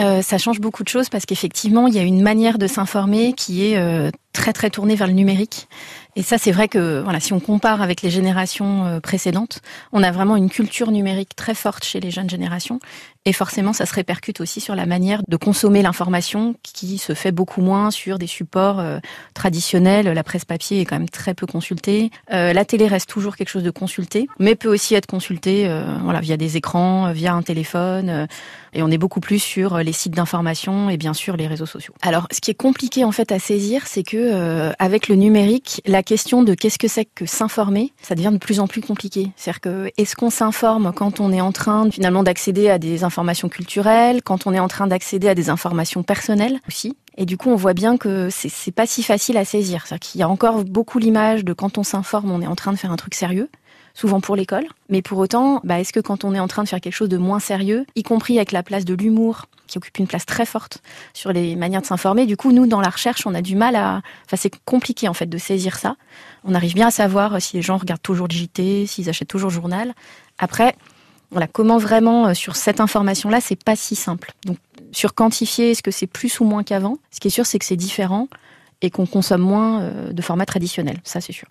euh, ça change beaucoup de choses parce qu'effectivement, il y a une manière de s'informer qui est euh, très très tournée vers le numérique. Et ça, c'est vrai que voilà, si on compare avec les générations euh, précédentes, on a vraiment une culture numérique très forte chez les jeunes générations. Et forcément, ça se répercute aussi sur la manière de consommer l'information qui se fait beaucoup moins sur des supports euh, traditionnels. La presse papier est quand même très peu consultée. Euh, la télé reste toujours quelque chose de consulté, mais peut aussi être consultée voilà, via des écrans, via un téléphone. et on est beaucoup plus sur les sites d'information et bien sûr les réseaux sociaux. Alors, ce qui est compliqué en fait à saisir, c'est que avec le numérique, la la question de qu'est-ce que c'est que s'informer, ça devient de plus en plus compliqué. C'est-à-dire que est-ce qu'on s'informe quand on est en train finalement d'accéder à des informations culturelles, quand on est en train d'accéder à des informations personnelles aussi? Et du coup, on voit bien que c'est pas si facile à saisir. C'est-à-dire qu'il y a encore beaucoup l'image de quand on s'informe, on est en train de faire un truc sérieux souvent pour l'école. Mais pour autant, bah, est-ce que quand on est en train de faire quelque chose de moins sérieux, y compris avec la place de l'humour, qui occupe une place très forte sur les manières de s'informer, du coup, nous, dans la recherche, on a du mal à... Enfin, c'est compliqué, en fait, de saisir ça. On arrive bien à savoir si les gens regardent toujours le JT, s'ils achètent toujours le journal. Après, voilà, comment vraiment, euh, sur cette information-là, c'est pas si simple. Donc, sur quantifier, est-ce que c'est plus ou moins qu'avant Ce qui est sûr, c'est que c'est différent et qu'on consomme moins euh, de format traditionnel. Ça, c'est sûr.